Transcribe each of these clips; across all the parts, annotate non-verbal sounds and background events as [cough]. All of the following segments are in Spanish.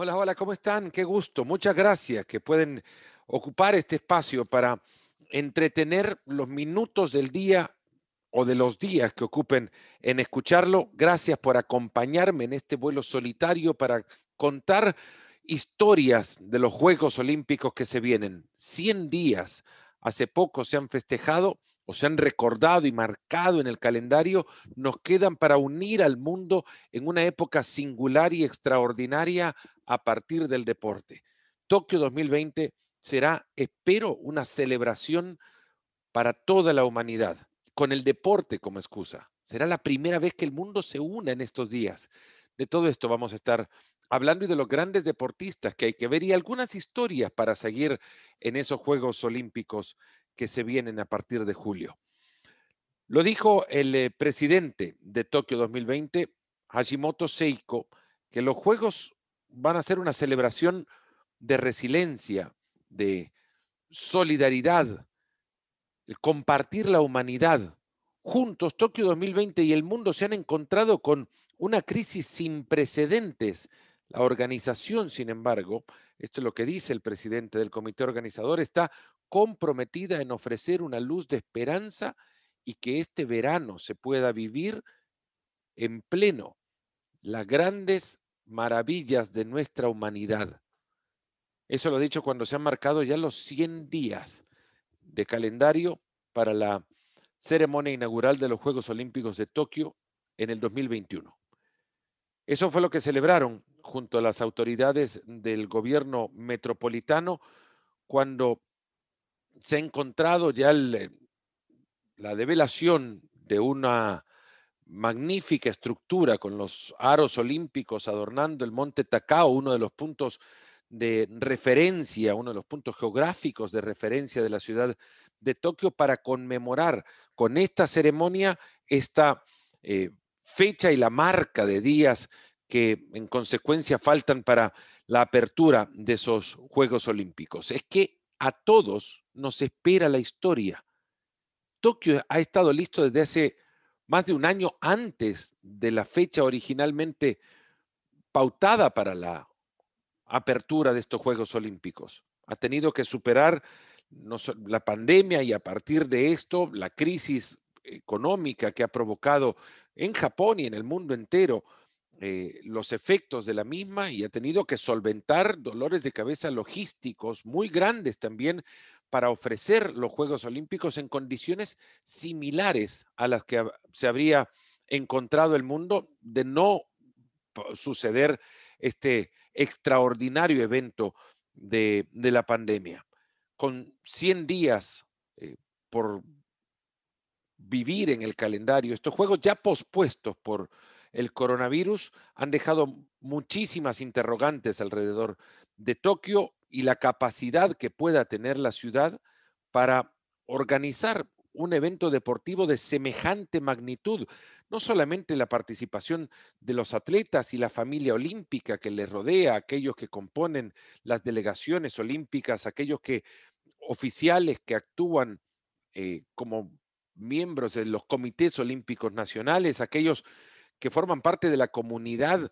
Hola, hola, ¿cómo están? Qué gusto. Muchas gracias que pueden ocupar este espacio para entretener los minutos del día o de los días que ocupen en escucharlo. Gracias por acompañarme en este vuelo solitario para contar historias de los Juegos Olímpicos que se vienen. 100 días. Hace poco se han festejado o se han recordado y marcado en el calendario, nos quedan para unir al mundo en una época singular y extraordinaria a partir del deporte. Tokio 2020 será, espero, una celebración para toda la humanidad, con el deporte como excusa. Será la primera vez que el mundo se una en estos días. De todo esto vamos a estar hablando y de los grandes deportistas que hay que ver y algunas historias para seguir en esos Juegos Olímpicos que se vienen a partir de julio. Lo dijo el eh, presidente de Tokio 2020, Hashimoto Seiko, que los Juegos van a ser una celebración de resiliencia, de solidaridad, el compartir la humanidad. Juntos, Tokio 2020 y el mundo se han encontrado con una crisis sin precedentes. La organización, sin embargo, esto es lo que dice el presidente del comité organizador, está comprometida en ofrecer una luz de esperanza y que este verano se pueda vivir en pleno las grandes maravillas de nuestra humanidad. Eso lo he dicho cuando se han marcado ya los 100 días de calendario para la ceremonia inaugural de los Juegos Olímpicos de Tokio en el 2021. Eso fue lo que celebraron junto a las autoridades del gobierno metropolitano cuando se ha encontrado ya la develación de una magnífica estructura con los aros olímpicos adornando el monte Takao, uno de los puntos de referencia, uno de los puntos geográficos de referencia de la ciudad de Tokio para conmemorar con esta ceremonia esta eh, fecha y la marca de días que en consecuencia faltan para la apertura de esos Juegos Olímpicos. Es que a todos nos espera la historia. Tokio ha estado listo desde hace más de un año antes de la fecha originalmente pautada para la apertura de estos Juegos Olímpicos. Ha tenido que superar la pandemia y a partir de esto la crisis económica que ha provocado en Japón y en el mundo entero eh, los efectos de la misma y ha tenido que solventar dolores de cabeza logísticos muy grandes también para ofrecer los Juegos Olímpicos en condiciones similares a las que se habría encontrado el mundo de no suceder este extraordinario evento de, la pandemia. Con 100 días eh, por vivir en el calendario, estos juegos ya pospuestos por el coronavirus han dejado muchísimas interrogantes alrededor de Tokio y la capacidad que pueda tener la ciudad para organizar un evento deportivo de semejante magnitud. No solamente la participación de los atletas y la familia olímpica que les rodea, aquellos que componen las delegaciones olímpicas, aquellos que oficiales que actúan eh, como miembros de los comités olímpicos nacionales, aquellos que forman parte de la comunidad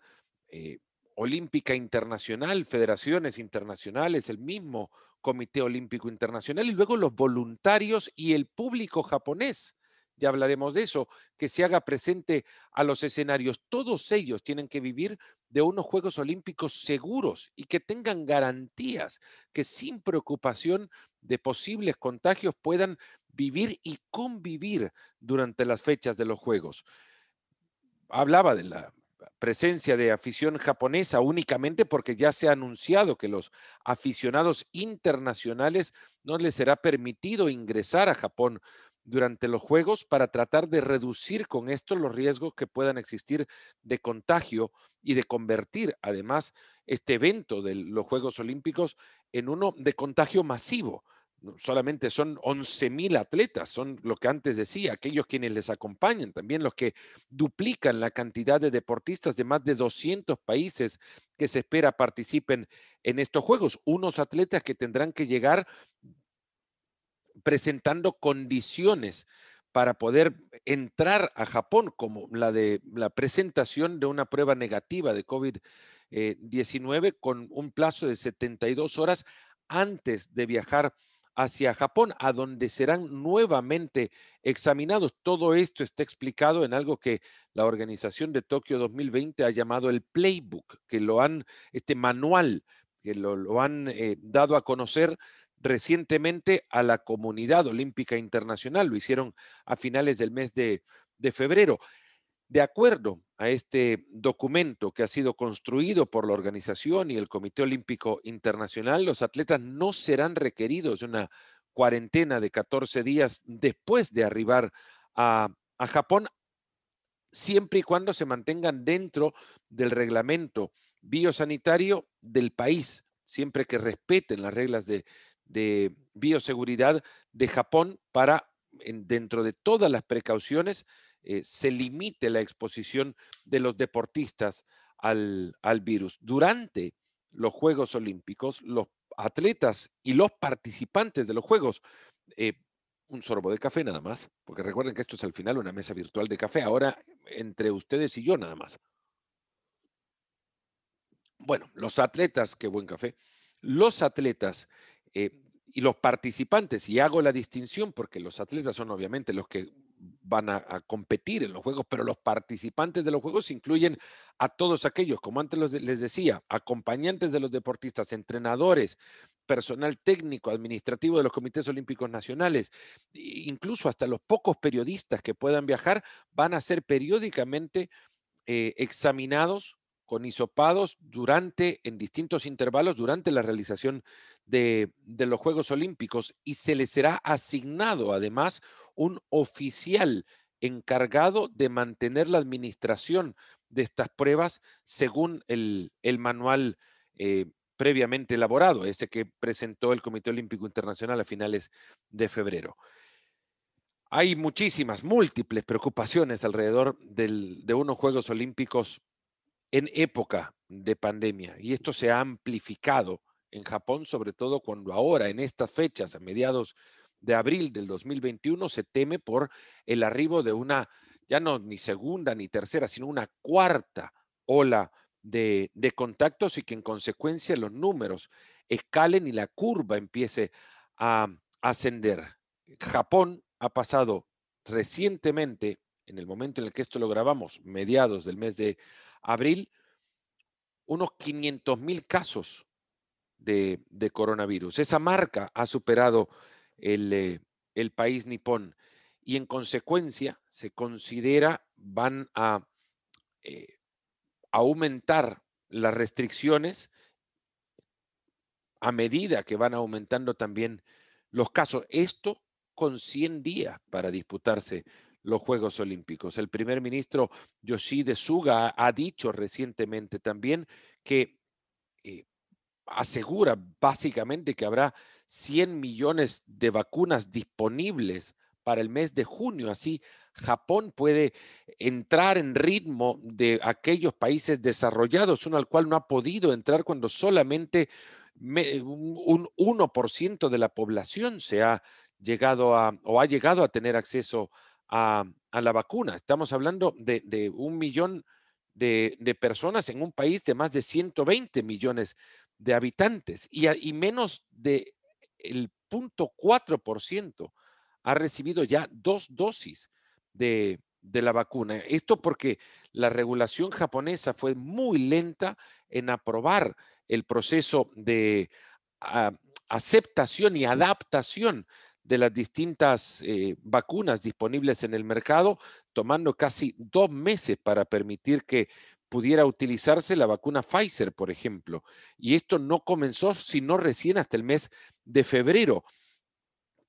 eh, olímpica internacional, federaciones internacionales, el mismo Comité Olímpico Internacional y luego los voluntarios y el público japonés. Ya hablaremos de eso, que se haga presente a los escenarios. Todos ellos tienen que vivir de unos Juegos Olímpicos seguros y que tengan garantías, que sin preocupación de posibles contagios puedan vivir y convivir durante las fechas de los Juegos hablaba de la presencia de afición japonesa únicamente porque ya se ha anunciado que los aficionados internacionales no les será permitido ingresar a Japón durante los Juegos para tratar de reducir con esto los riesgos que puedan existir de contagio y de convertir además este evento de los Juegos Olímpicos en uno de contagio masivo solamente son 11.000 atletas, son lo que antes decía, aquellos quienes les acompañan, también los que duplican la cantidad de deportistas de más de 200 países que se espera participen en estos Juegos, unos atletas que tendrán que llegar presentando condiciones para poder entrar a Japón, como la de la presentación de una prueba negativa de COVID 19 con un plazo de 72 horas antes de viajar hacia Japón, a donde serán nuevamente examinados. Todo esto está explicado en algo que la organización de Tokio 2020 ha llamado el playbook, que lo han, este manual, que lo, han eh, dado a conocer recientemente a la comunidad olímpica internacional. Lo hicieron a finales del mes de, de febrero. De acuerdo a este documento que ha sido construido por la organización y el Comité Olímpico Internacional, los atletas no serán requeridos de una cuarentena de 14 días después de arribar a, Japón, siempre y cuando se mantengan dentro del reglamento biosanitario del país, siempre que respeten las reglas de, de bioseguridad de Japón para, dentro de todas las precauciones, eh, se limite la exposición de los deportistas al, virus. Durante los Juegos Olímpicos, los atletas y los participantes de los Juegos, eh, un sorbo de café nada más, porque recuerden que esto es al final una mesa virtual de café, ahora entre ustedes y yo nada más. Bueno, los atletas, qué buen café, los atletas eh, y los participantes, y hago la distinción porque los atletas son obviamente los que van a, competir en los juegos, pero los participantes de los juegos incluyen a todos aquellos, como antes les decía, acompañantes de los deportistas, entrenadores, personal técnico, administrativo de los comités olímpicos nacionales, incluso hasta los pocos periodistas que puedan viajar, van a ser periódicamente eh, examinados con hisopados durante, en distintos intervalos, durante la realización de, los Juegos Olímpicos y se les será asignado además un oficial encargado de mantener la administración de estas pruebas según el, manual eh, previamente elaborado, ese que presentó el Comité Olímpico Internacional a finales de febrero. Hay muchísimas, múltiples preocupaciones alrededor de unos Juegos Olímpicos en época de pandemia. Y esto se ha amplificado en Japón, sobre todo cuando ahora, en estas fechas, a mediados de abril del 2021, se teme por el arribo de una, ya no ni segunda ni tercera, sino una cuarta ola de, de contactos y que en consecuencia los números escalen y la curva empiece a ascender. Japón ha pasado recientemente, en el momento en el que esto lo grabamos, mediados del mes de abril unos 500 mil casos de, coronavirus. Esa marca ha superado eh, el, país nipón y en consecuencia se considera van a eh, aumentar las restricciones a medida que van aumentando también los casos. Esto con 100 días para disputarse los Juegos Olímpicos. El primer ministro Yoshide Suga ha dicho recientemente también que eh, asegura básicamente que habrá 100 millones de vacunas disponibles para el mes de junio. Así, Japón puede entrar en ritmo de aquellos países desarrollados, uno al cual no ha podido entrar cuando solamente un 1% de la población se ha llegado a o ha llegado a tener acceso a, la vacuna. Estamos hablando de, un millón de, personas en un país de más de 120 millones de habitantes y, menos de el 0.4% ha recibido ya dos dosis de, la vacuna. Esto porque la regulación japonesa fue muy lenta en aprobar el proceso de ah, aceptación y adaptación de las distintas eh, vacunas disponibles en el mercado, tomando casi dos meses para permitir que pudiera utilizarse la vacuna Pfizer, por ejemplo. Y esto no comenzó sino recién hasta el mes de febrero,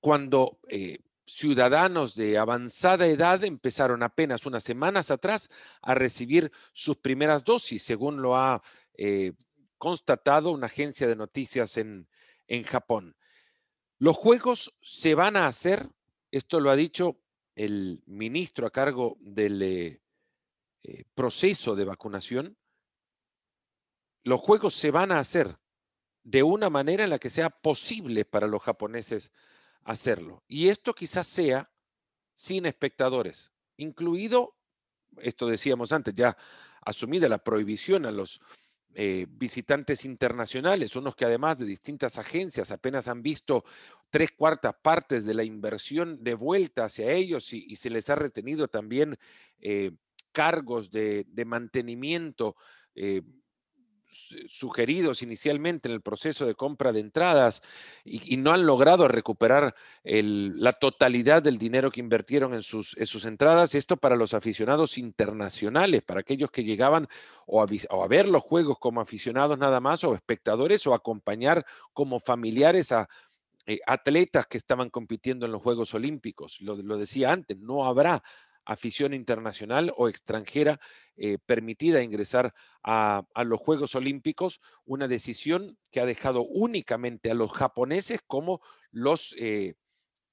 cuando eh, ciudadanos de avanzada edad empezaron apenas unas semanas atrás a recibir sus primeras dosis, según lo ha eh, constatado una agencia de noticias en, en Japón. Los juegos se van a hacer, esto lo ha dicho el ministro a cargo del eh, eh, proceso de vacunación, los juegos se van a hacer de una manera en la que sea posible para los japoneses hacerlo. Y esto quizás sea sin espectadores, incluido, esto decíamos antes, ya asumida la prohibición a los eh, visitantes internacionales, unos que además de distintas agencias apenas han visto tres cuartas partes de la inversión de vuelta hacia ellos y, se les ha retenido también eh, cargos de, mantenimiento sugeridos inicialmente en el proceso de compra de entradas y, no han logrado recuperar la totalidad del dinero que invirtieron en sus, entradas. Esto para los aficionados internacionales, para aquellos que llegaban o a, ver los juegos como aficionados nada más o espectadores o acompañar como familiares a eh, atletas que estaban compitiendo en los Juegos Olímpicos. Lo decía antes, no habrá afición internacional o extranjera eh, permitida ingresar a, los Juegos Olímpicos, una decisión que ha dejado únicamente a los japoneses como los eh,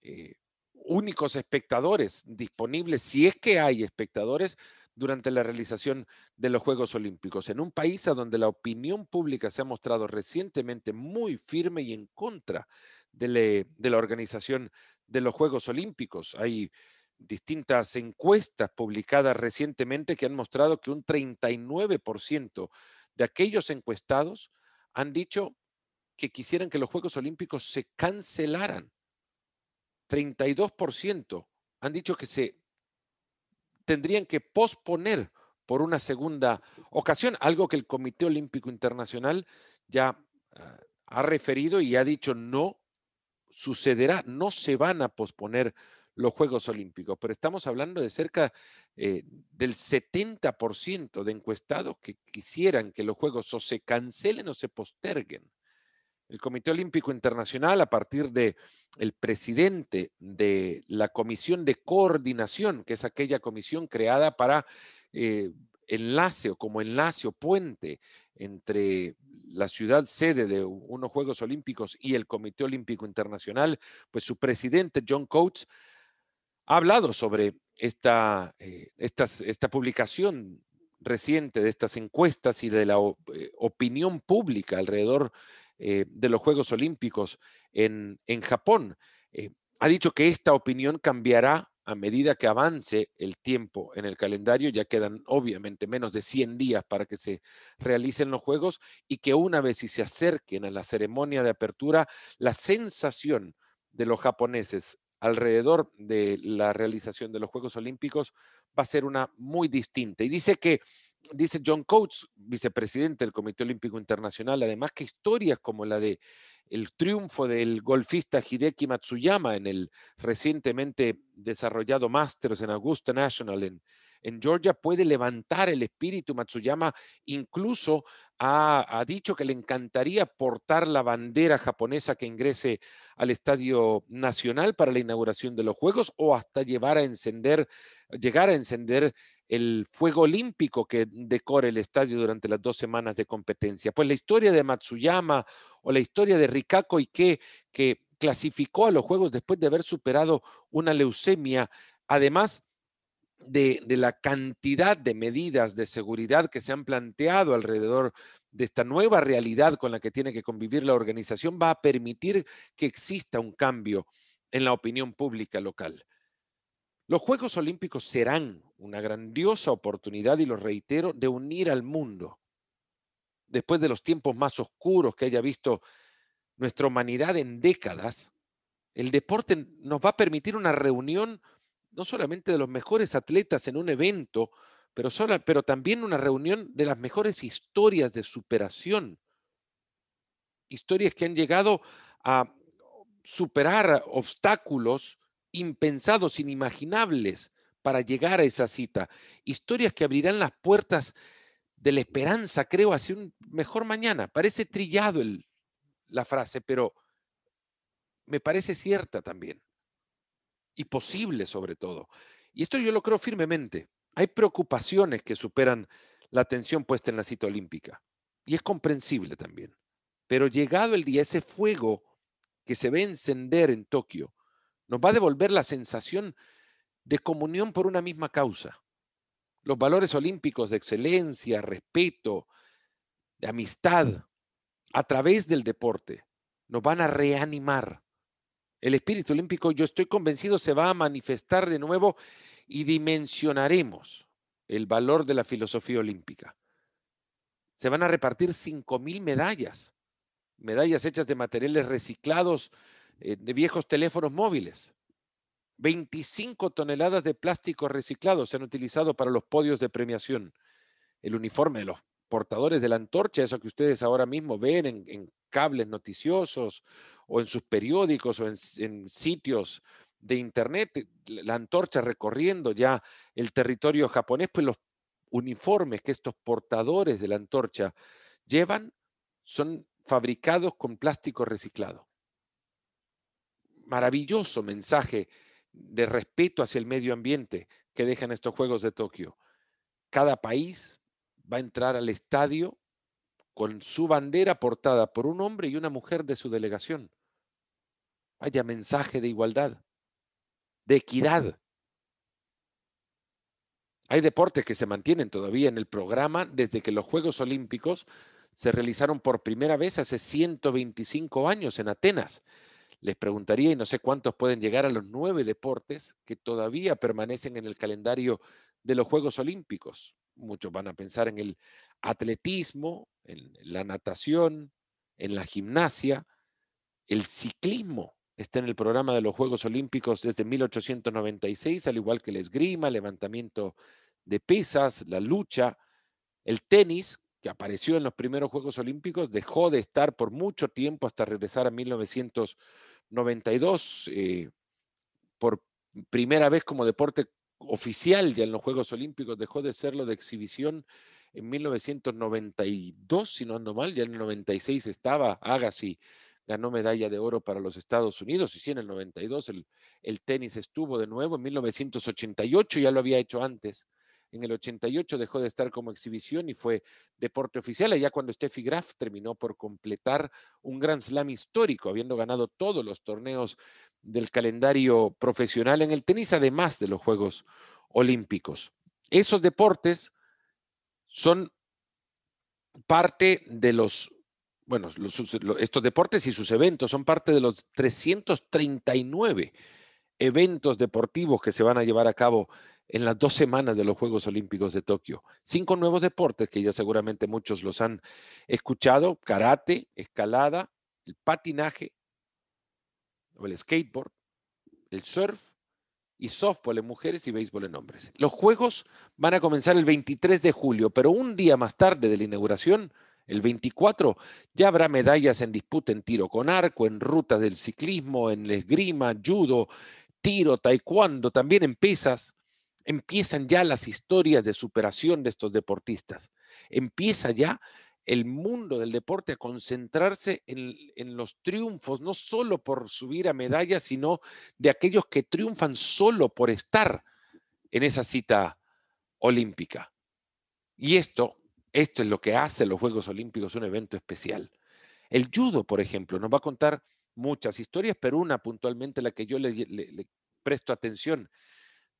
eh, únicos espectadores disponibles, si es que hay espectadores, durante la realización de los Juegos Olímpicos, en un país a donde la opinión pública se ha mostrado recientemente muy firme y en contra de, de la organización de los Juegos Olímpicos. Hay distintas encuestas publicadas recientemente que han mostrado que un 39% de aquellos encuestados han dicho que quisieran que los Juegos Olímpicos se cancelaran. 32% han dicho que se tendrían que posponer por una segunda ocasión, algo que el Comité Olímpico Internacional ya ah, ha referido y ha dicho no sucederá, no se van a posponer los Juegos Olímpicos, pero estamos hablando de cerca eh, del 70% de encuestados que quisieran que los Juegos o se cancelen o se posterguen. El Comité Olímpico Internacional, a partir de presidente de la Comisión de Coordinación, que es aquella comisión creada para eh, enlace o como enlace o puente entre la ciudad sede de unos Juegos Olímpicos y el Comité Olímpico Internacional, pues su presidente John Coates ha hablado sobre esta, eh, esta publicación reciente de estas encuestas y de la eh, opinión pública alrededor eh, de los Juegos Olímpicos en, en Japón. ha dicho que esta opinión cambiará a medida que avance el tiempo en el calendario, ya quedan obviamente menos de 100 días para que se realicen los Juegos y que una vez y se acerquen a la ceremonia de apertura, la sensación de los japoneses alrededor de la realización de los Juegos Olímpicos va a ser una muy distinta. Y dice que, dice John Coates, vicepresidente del Comité Olímpico Internacional, además que historias como la de el triunfo del golfista Hideki Matsuyama en el recientemente desarrollado Masters en Augusta National en, en Georgia puede levantar el espíritu. Matsuyama incluso ha, dicho que le encantaría portar la bandera japonesa que ingrese al Estadio Nacional para la inauguración de los Juegos o hasta llevar a encender, llegar a encender el fuego olímpico que decore el estadio durante las dos semanas de competencia. Pues la historia de Matsuyama o la historia de Rikako Ike, que clasificó a los Juegos después de haber superado una leucemia, además de, la cantidad de medidas de seguridad que se han planteado alrededor de esta nueva realidad con la que tiene que convivir la organización va a permitir que exista un cambio en la opinión pública local. Los Juegos Olímpicos serán una grandiosa oportunidad, y lo reitero, de unir al mundo. Después de los tiempos más oscuros que haya visto nuestra humanidad en décadas, el deporte nos va a permitir una reunión no solamente de los mejores atletas en un evento, pero, pero también una reunión de las mejores historias de superación. Historias que han llegado a superar obstáculos impensados, inimaginables para llegar a esa cita. Historias que abrirán las puertas de la esperanza, creo, hacia un mejor mañana. Parece trillado la frase, pero me parece cierta también y posible sobre todo. Y esto yo lo creo firmemente. Hay preocupaciones que superan la atención puesta en la cita olímpica. Y es comprensible también. Pero llegado el día, ese fuego que se ve encender en Tokio nos va a devolver la sensación de comunión por una misma causa. Los valores olímpicos de excelencia, respeto, de amistad, a través del deporte, nos van a reanimar el espíritu olímpico, yo estoy convencido, se va a manifestar de nuevo y dimensionaremos el valor de la filosofía olímpica. Se van a repartir 5.000 medallas, medallas hechas de materiales reciclados eh, de viejos teléfonos móviles. 25 toneladas de plástico reciclado se han utilizado para los podios de premiación. El uniforme de los portadores de la antorcha, eso que ustedes ahora mismo ven en, cables noticiosos o en sus periódicos o en, sitios de internet, la antorcha recorriendo ya el territorio japonés, pues los uniformes que estos portadores de la antorcha llevan son fabricados con plástico reciclado. Maravilloso mensaje de respeto hacia el medio ambiente que dejan estos Juegos de Tokio. Cada país va a entrar al estadio con su bandera portada por un hombre y una mujer de su delegación. Vaya mensaje de igualdad, de equidad. Hay deportes que se mantienen todavía en el programa desde que los Juegos Olímpicos se realizaron por primera vez hace 125 años en Atenas les preguntaría, y no sé cuántos pueden llegar a los nueve deportes que todavía permanecen en el calendario de los Juegos Olímpicos. Muchos van a pensar en el atletismo, en la natación, en la gimnasia, el ciclismo está en el programa de los Juegos Olímpicos desde 1896, al igual que el esgrima, levantamiento de pesas, la lucha, el tenis, que apareció en los primeros Juegos Olímpicos, dejó de estar por mucho tiempo hasta regresar a 1900 92, eh, por primera vez como deporte oficial ya en los Juegos Olímpicos, dejó de serlo de exhibición en 1992, si no ando mal, ya en el 96 estaba Agassi, ganó medalla de oro para los Estados Unidos, y sí, en el 92 el, el tenis estuvo de nuevo, en 1988 ya lo había hecho antes, en el 88 dejó de estar como exhibición y fue deporte oficial, allá cuando Steffi Graf terminó por completar un Grand Slam histórico, habiendo ganado todos los torneos del calendario profesional en el tenis, además de los Juegos Olímpicos. Esos deportes son parte de los, bueno, estos deportes y sus eventos son parte de los 339 eventos deportivos que se van a llevar a cabo en las dos semanas de los Juegos Olímpicos de Tokio. Cinco nuevos deportes que ya seguramente muchos los han escuchado, karate, escalada, el patinaje o el skateboard, el surf y softball en mujeres y béisbol en hombres. Los Juegos van a comenzar el 23 de julio, pero un día más tarde de la inauguración, el 24, ya habrá medallas en disputa en tiro con arco, en ruta del ciclismo, en esgrima, judo, tiro, taekwondo, también en pesas, empiezan ya las historias de superación de estos deportistas. Empieza ya el mundo del deporte a concentrarse en, los triunfos, no solo por subir a medallas, sino de aquellos que triunfan solo por estar en esa cita olímpica. Y esto, esto es lo que hace los Juegos Olímpicos un evento especial. El judo, por ejemplo, nos va a contar muchas historias, pero una puntualmente la que yo le presto atención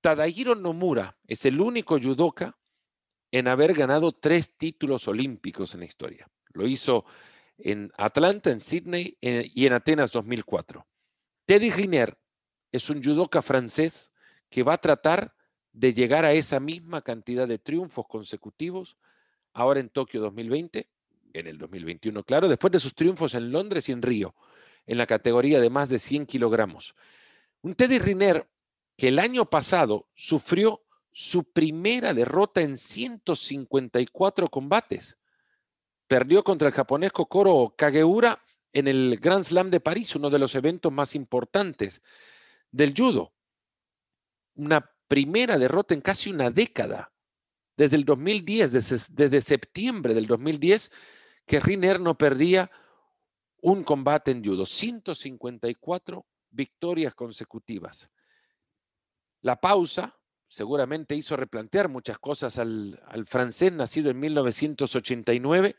Tadahiro Nomura es el único judoka en haber ganado tres títulos olímpicos en la historia. Lo hizo en Atlanta, en Sydney y en Atenas 2004. Teddy Riner es un judoka francés que va a tratar de llegar a esa misma cantidad de triunfos consecutivos ahora en Tokio 2020, en el 2021, claro, después de sus triunfos en Londres y en Río, en la categoría de más de 100 kilogramos. Un Teddy Riner que el año pasado sufrió su primera derrota en 154 combates. Perdió contra el japonés Kokoro Kageura en el Grand Slam de París, uno de los eventos más importantes del judo. Una primera derrota en casi una década, desde el 2010, desde, desde septiembre del 2010, que Riner no perdía un combate en judo. 154 victorias consecutivas. La pausa seguramente hizo replantear muchas cosas al, francés nacido en 1989.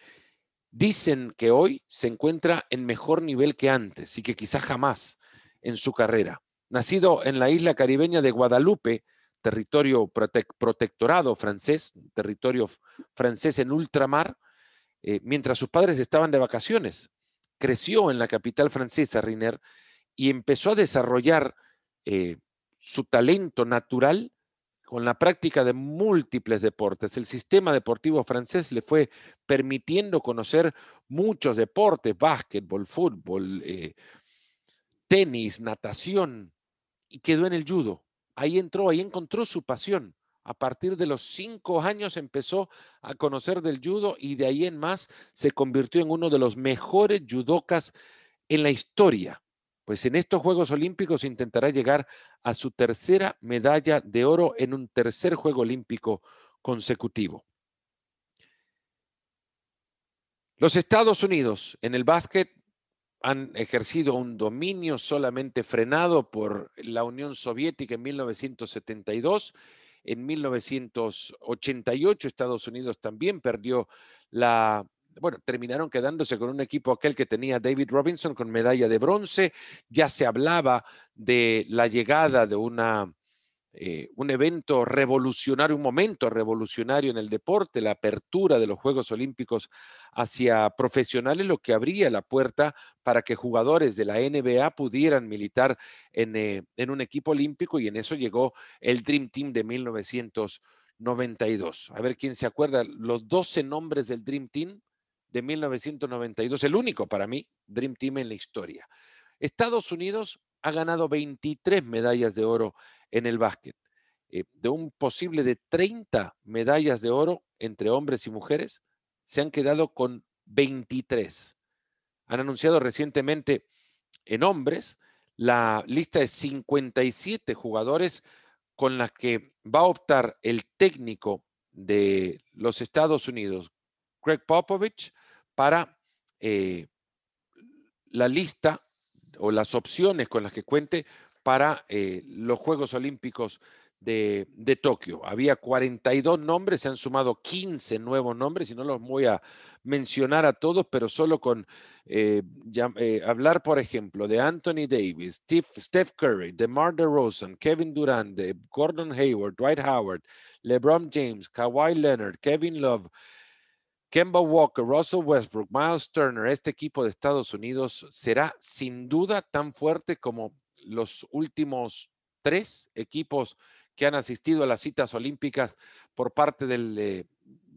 Dicen que hoy se encuentra en mejor nivel que antes y que quizás jamás en su carrera. Nacido en la isla caribeña de Guadalupe, territorio protectorado francés, territorio francés en ultramar, eh, mientras sus padres estaban de vacaciones. Creció en la capital francesa, Riner, y empezó a desarrollar eh, su talento natural con la práctica de múltiples deportes. El sistema deportivo francés le fue permitiendo conocer muchos deportes, básquetbol, fútbol, eh, tenis, natación, y quedó en el judo. Ahí entró, ahí encontró su pasión. A partir de los cinco años empezó a conocer del judo y de ahí en más se convirtió en uno de los mejores judocas en la historia pues en estos Juegos Olímpicos intentará llegar a su tercera medalla de oro en un tercer Juego Olímpico consecutivo. Los Estados Unidos en el básquet han ejercido un dominio solamente frenado por la Unión Soviética en 1972. En 1988 Estados Unidos también perdió la bueno, terminaron quedándose con un equipo aquel que tenía David Robinson con medalla de bronce. Ya se hablaba de la llegada de una, eh, un evento revolucionario, un momento revolucionario en el deporte, la apertura de los Juegos Olímpicos hacia profesionales, lo que abría la puerta para que jugadores de la NBA pudieran militar en, eh, en un equipo olímpico y en eso llegó el Dream Team de 1992. A ver quién se acuerda, los 12 nombres del Dream Team de 1992, el único para mí Dream Team en la historia. Estados Unidos ha ganado 23 medallas de oro en el básquet. Eh, de un posible de 30 medallas de oro entre hombres y mujeres, se han quedado con 23. Han anunciado recientemente en hombres la lista de 57 jugadores con las que va a optar el técnico de los Estados Unidos, Greg Popovich, para eh, la lista o las opciones con las que cuente para eh, los Juegos Olímpicos de, Tokio. Había 42 nombres, se han sumado 15 nuevos nombres y no los voy a mencionar a todos, pero solo con eh, hablar, por ejemplo, de Anthony Davis, Steph Curry, DeMar DeRozan, Kevin Durant, de Gordon Hayward, Dwight Howard, LeBron James, Kawhi Leonard, Kevin Love, Kemba Walker, Russell Westbrook, Miles Turner, este equipo de Estados Unidos será sin duda tan fuerte como los últimos tres equipos que han asistido a las citas olímpicas por parte del, eh,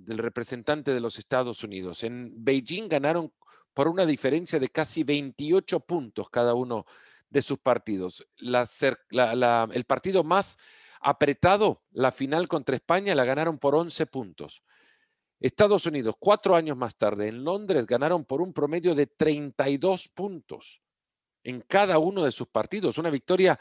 representante de los Estados Unidos. En Beijing ganaron por una diferencia de casi 28 puntos cada uno de sus partidos. el partido más apretado, la final contra España, la ganaron por 11 puntos. Estados Unidos, cuatro años más tarde, en Londres, ganaron por un promedio de 32 puntos en cada uno de sus partidos. Una victoria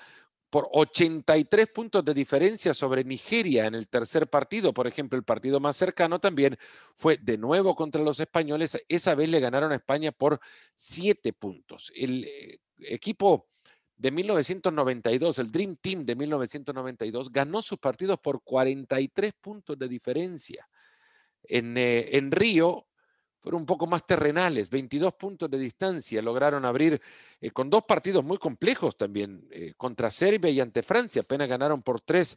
por 83 puntos de diferencia sobre Nigeria en el tercer partido. Por ejemplo, el partido más cercano también fue de nuevo contra los españoles. Esa vez le ganaron a España por siete puntos. El eh, equipo de 1992, el Dream Team de 1992, ganó sus partidos por 43 puntos de diferencia. Eh, en, Río fueron un poco más terrenales, 22 puntos de distancia, lograron abrir eh, con dos partidos muy complejos también, eh, contra Serbia y ante Francia, apenas ganaron por tres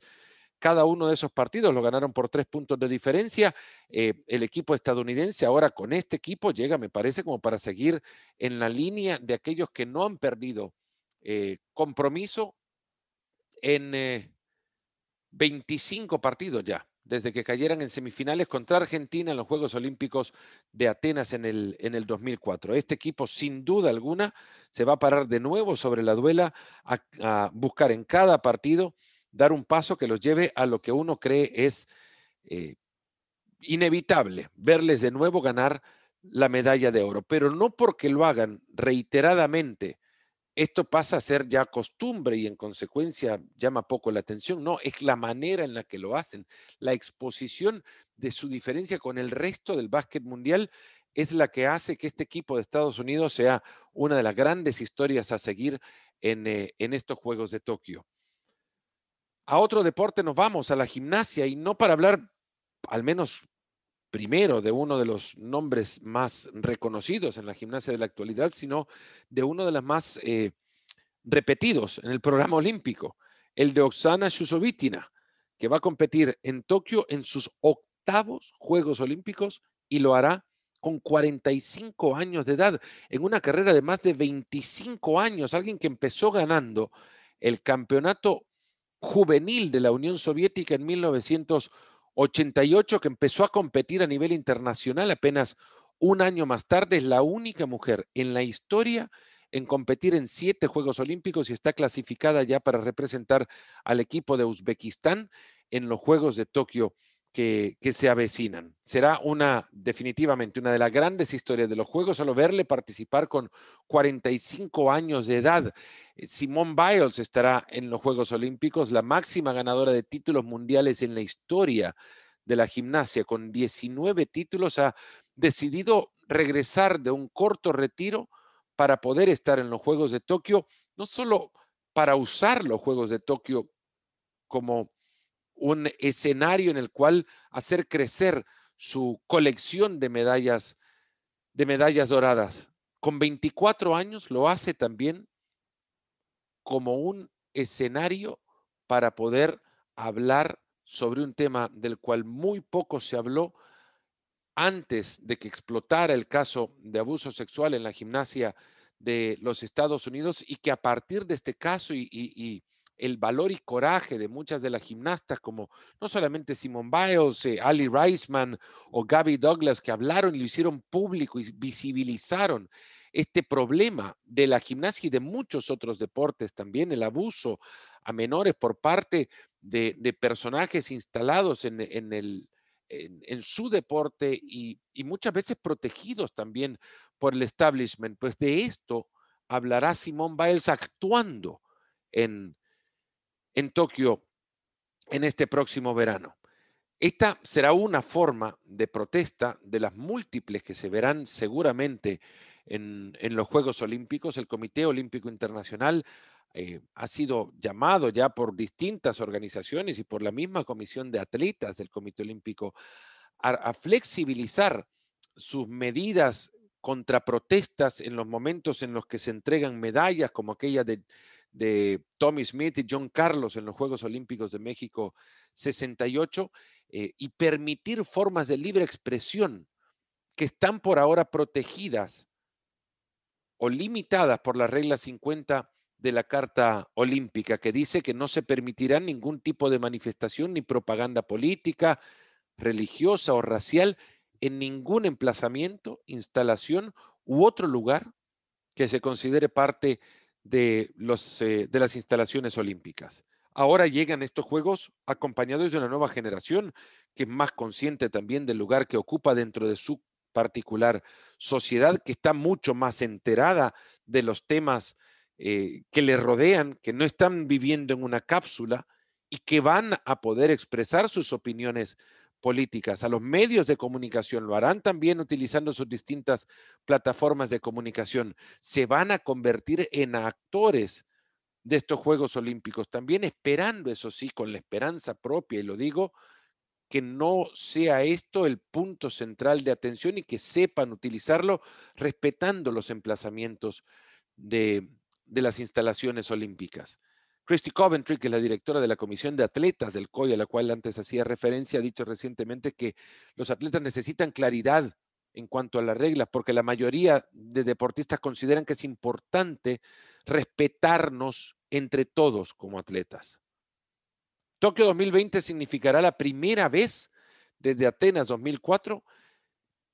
cada uno de esos partidos, lo ganaron por tres puntos de diferencia. el equipo estadounidense ahora con este equipo llega, me parece, como para seguir en la línea de aquellos que no han perdido compromiso en 25 partidos ya desde que cayeran en semifinales contra Argentina en los Juegos Olímpicos de Atenas en el, en el 2004. Este equipo, sin duda alguna, se va a parar de nuevo sobre la duela a, buscar en cada partido dar un paso que los lleve a lo que uno cree es eh, inevitable, verles de nuevo ganar la medalla de oro, pero no porque lo hagan reiteradamente esto pasa a ser ya costumbre y en consecuencia llama poco la atención. No, es la manera en la que lo hacen. La exposición de su diferencia con el resto del básquet mundial es la que hace que este equipo de Estados Unidos sea una de las grandes historias a seguir en, eh, en estos Juegos de Tokio. A otro deporte nos vamos, a la gimnasia, y no para hablar, al menos primero de uno de los nombres más reconocidos en la gimnasia de la actualidad, sino de uno de los más eh, repetidos en el programa [laughs] olímpico, el de Oksana Shusovitina, que va a competir en Tokio en sus octavos Juegos Olímpicos y lo hará con 45 años de edad, en una carrera de más de 25 años, alguien que empezó ganando el campeonato juvenil de la Unión Soviética en 1988 que empezó a competir a nivel internacional apenas un año más tarde. Es la única mujer en la historia en competir en siete Juegos Olímpicos y está clasificada ya para representar al equipo de Uzbekistán en los Juegos de Tokio que, se avecinan. Será una, definitivamente, una de las grandes historias de los Juegos, solo verle participar con 45 años de edad. Eh, Simone Biles estará en los Juegos Olímpicos, la máxima ganadora de títulos mundiales en la historia de la gimnasia, con 19 títulos, ha decidido regresar de un corto retiro para poder estar en los Juegos de Tokio, no solo para usar los Juegos de Tokio como un escenario en el cual hacer crecer su colección de medallas, de medallas doradas. Con 24 años lo hace también como un escenario para poder hablar sobre un tema del cual muy poco se habló antes de que explotara el caso de abuso sexual en la gimnasia de los Estados Unidos y que a partir de este caso y, el valor y coraje de muchas de las gimnastas, como no solamente Simone Biles, eh, Ali Reisman o Gabby Douglas, que hablaron y lo hicieron público y visibilizaron este problema de la gimnasia y de muchos otros deportes también, el abuso a menores por parte de, personajes instalados en, el, en, su deporte y, y, muchas veces protegidos también por el establishment. Pues de esto hablará Simone Biles actuando en, en Tokio en este próximo verano. Esta será una forma de protesta de las múltiples que se verán seguramente en, los Juegos Olímpicos. El Comité Olímpico Internacional eh, ha sido llamado ya por distintas organizaciones y por la misma Comisión de Atletas del Comité Olímpico a flexibilizar sus medidas contra protestas en los momentos en los que se entregan medallas como aquella de de Tommy Smith y John Carlos en los Juegos Olímpicos de México 68 eh, y permitir formas de libre expresión que están por ahora protegidas o limitadas por la regla 50 de la Carta Olímpica, que dice que no se permitirá ningún tipo de manifestación ni propaganda política, religiosa o racial en ningún emplazamiento, instalación u otro lugar que se considere parte de, los, eh, de las instalaciones olímpicas. Ahora llegan estos Juegos acompañados de una nueva generación que es más consciente también del lugar que ocupa dentro de su particular sociedad, que está mucho más enterada de los temas eh, que le rodean, que no están viviendo en una cápsula y que van a poder expresar sus opiniones políticas, a los medios de comunicación, lo harán también utilizando sus distintas plataformas de comunicación, se van a convertir en actores de estos Juegos Olímpicos, también esperando, eso sí, con la esperanza propia, y lo digo, que no sea esto el punto central de atención y que sepan utilizarlo respetando los emplazamientos de, de las instalaciones olímpicas. Christy Coventry, que es la directora de la Comisión de Atletas del COI, a la cual antes hacía referencia, ha dicho recientemente que los atletas necesitan claridad en cuanto a las reglas, porque la mayoría de deportistas consideran que es importante respetarnos entre todos como atletas. Tokio 2020 significará la primera vez desde Atenas 2004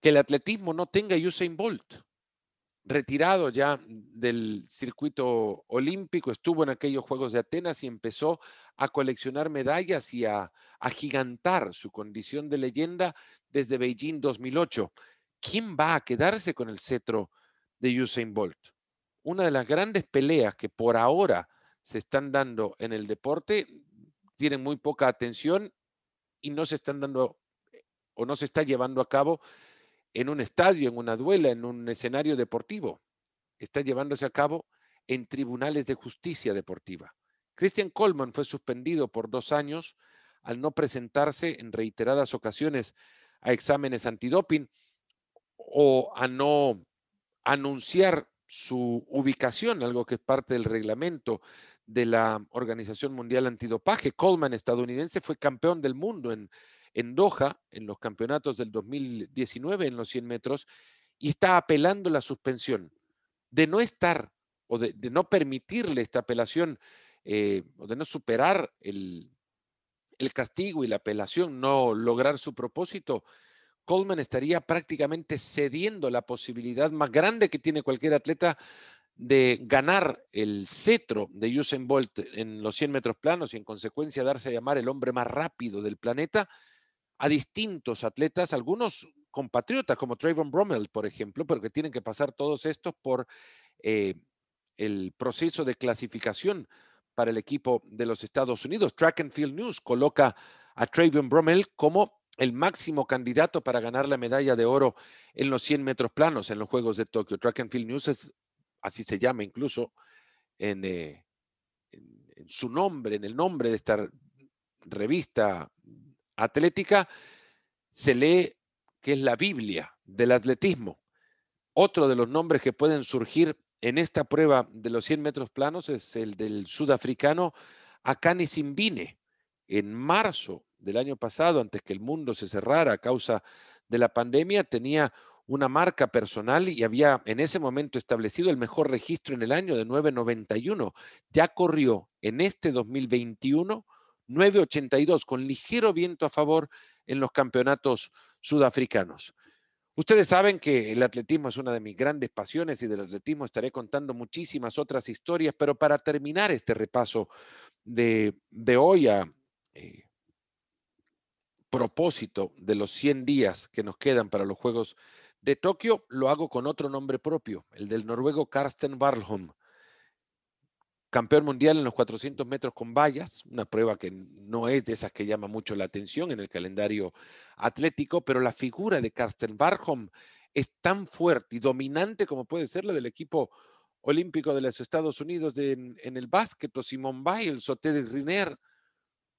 que el atletismo no tenga Usain Bolt retirado ya del circuito olímpico, estuvo en aquellos Juegos de Atenas y empezó a coleccionar medallas y a agigantar su condición de leyenda desde Beijing 2008. ¿Quién va a quedarse con el cetro de Usain Bolt? Una de las grandes peleas que por ahora se están dando en el deporte tienen muy poca atención y no se están dando o no se está llevando a cabo en un estadio, en una duela, en un escenario deportivo. Está llevándose a cabo en tribunales de justicia deportiva. Christian Coleman fue suspendido por dos años al no presentarse en reiteradas ocasiones a exámenes antidoping o a no anunciar su ubicación, algo que es parte del reglamento de la Organización Mundial Antidopaje. Coleman, estadounidense, fue campeón del mundo en en Doha, en los campeonatos del 2019 en los 100 metros, y está apelando la suspensión. De no estar o de, no permitirle esta apelación eh, o de no superar el, el castigo y la apelación, no lograr su propósito, Coleman estaría prácticamente cediendo la posibilidad más grande que tiene cualquier atleta de ganar el cetro de Usain Bolt en los 100 metros planos y en consecuencia darse a llamar el hombre más rápido del planeta a distintos atletas, algunos compatriotas como Trayvon Brummel, por ejemplo, pero que tienen que pasar todos estos por eh, el proceso de clasificación para el equipo de los Estados Unidos. Track and Field News coloca a Trayvon Brummel como el máximo candidato para ganar la medalla de oro en los 100 metros planos en los Juegos de Tokio. Track and Field News es así se llama incluso eh, en, en, su nombre, en el nombre de esta revista atlética, se lee que es la Biblia del atletismo. Otro de los nombres que pueden surgir en esta prueba de los 100 metros planos es el del sudafricano Akani Simbine. En marzo del año pasado, antes que el mundo se cerrara a causa de la pandemia, tenía una marca personal y había en ese momento establecido el mejor registro en el año de 991. Ya corrió en este 2021 982 con ligero viento a favor en los campeonatos sudafricanos. Ustedes saben que el atletismo es una de mis grandes pasiones y del atletismo estaré contando muchísimas otras historias, pero para terminar este repaso de, hoy a eh, propósito de los 100 días que nos quedan para los Juegos de Tokio lo hago con otro nombre propio, el del noruego Karsten Warholm, campeón mundial en los 400 metros con vallas, una prueba que no es de esas que llama mucho la atención en el calendario atlético, pero la figura de Karsten Warholm es tan fuerte y dominante como puede ser la del equipo olímpico de los Estados Unidos en el básquet, o Simón Biles o Teddy Riner.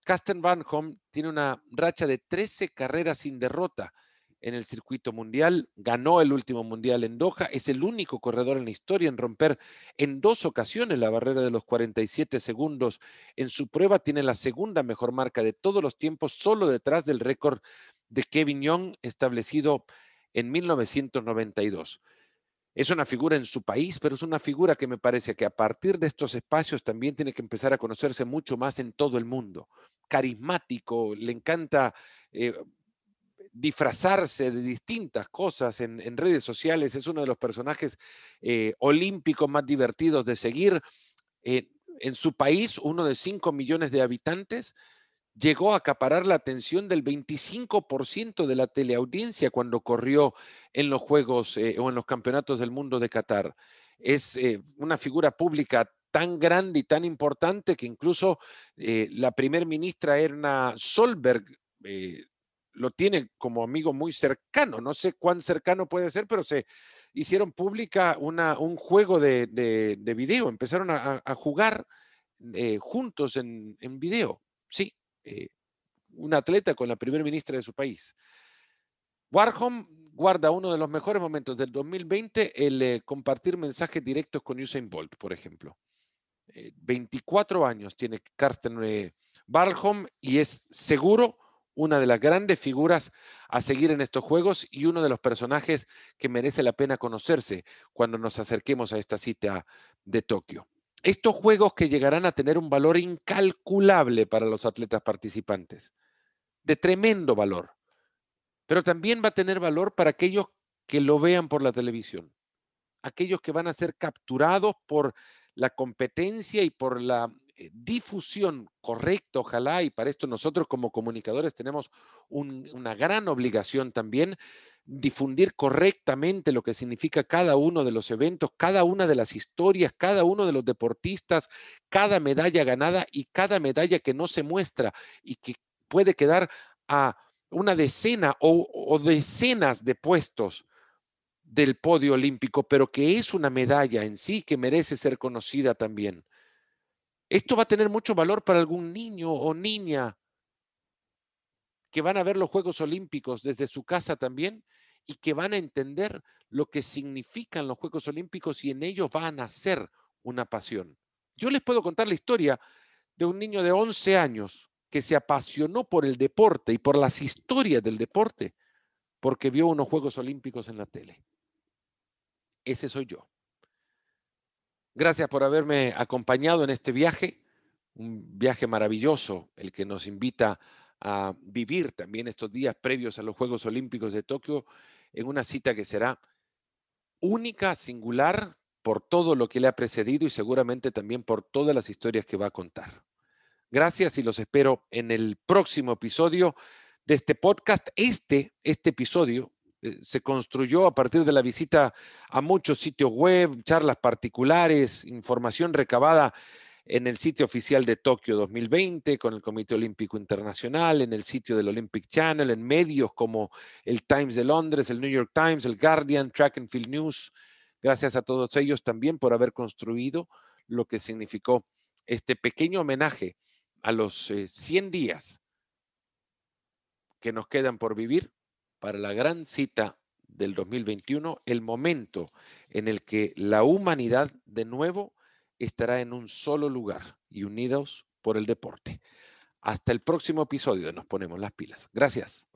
Karsten Warholm tiene una racha de 13 carreras sin derrota en el circuito mundial, ganó el último mundial en Doha, es el único corredor en la historia en romper en dos ocasiones la barrera de los 47 segundos. En su prueba tiene la segunda mejor marca de todos los tiempos, solo detrás del récord de Kevin Young establecido en 1992. Es una figura en su país, pero es una figura que me parece que a partir de estos espacios también tiene que empezar a conocerse mucho más en todo el mundo. Carismático, le encanta eh, disfrazarse de distintas cosas en, redes sociales. Es uno de los personajes eh, olímpicos más divertidos de seguir. Eh, en su país, uno de 5 millones de habitantes, llegó a acaparar la atención del 25% de la teleaudiencia cuando corrió en los Juegos eh, o en los Campeonatos del Mundo de Qatar. Es una figura pública tan grande y tan importante que incluso la primer ministra Erna Solberg lo tiene como amigo muy cercano. No sé cuán cercano puede ser, pero se hicieron pública una, un juego de, de, video. Empezaron a, jugar eh, juntos en, en, video. Sí, eh, un atleta con la primera ministra de su país. Warholm guarda uno de los mejores momentos del 2020, el eh, compartir mensajes directos con Usain Bolt, por ejemplo. 24 años tiene Karsten Warholm y es seguro una de las grandes figuras a seguir en estos Juegos y uno de los personajes que merece la pena conocerse cuando nos acerquemos a esta cita de Tokio. Estos Juegos que llegarán a tener un valor incalculable para los atletas participantes, de tremendo valor, pero también va a tener valor para aquellos que lo vean por la televisión, aquellos que van a ser capturados por la competencia y por la eh, difusión correcta, ojalá, y para esto nosotros como comunicadores tenemos una gran obligación también, difundir correctamente lo que significa cada uno de los eventos, cada una de las historias, cada uno de los deportistas, cada medalla ganada y cada medalla que no se muestra y que puede quedar a una decena o, o decenas de puestos del podio olímpico, pero que es una medalla en sí que merece ser conocida también. Esto va a tener mucho valor para algún niño o niña que van a ver los Juegos Olímpicos desde su casa también y que van a entender lo que significan los Juegos Olímpicos y en ellos van a nacer una pasión. Yo les puedo contar la historia de un niño de 11 años que se apasionó por el deporte y por las historias del deporte porque vio unos Juegos Olímpicos en la tele. Ese soy yo. Gracias por haberme acompañado en este viaje. un viaje maravilloso el que nos invita a vivir también estos días previos a los Juegos Olímpicos de Tokio en una cita que será única, singular, por todo lo que le ha precedido y seguramente también por todas las historias que va a contar. Gracias y los espero en el próximo episodio de este podcast. Este, este episodio eh, se construyó a partir de la visita a muchos sitios web, charlas particulares, información recabada en el sitio oficial de Tokio 2020 con el Comité Olímpico Internacional, en el sitio del Olympic Channel, en medios como el Times de Londres, el New York Times, el Guardian, Track and Field News. Gracias a todos ellos también por haber construido lo que significó este pequeño homenaje a los 100 eh, días que nos quedan por vivir para la gran cita del 2021, el momento en el que la humanidad de nuevo estará en un solo lugar y unidos por el deporte. Hasta el próximo episodio Nos Ponemos las Pilas. Gracias.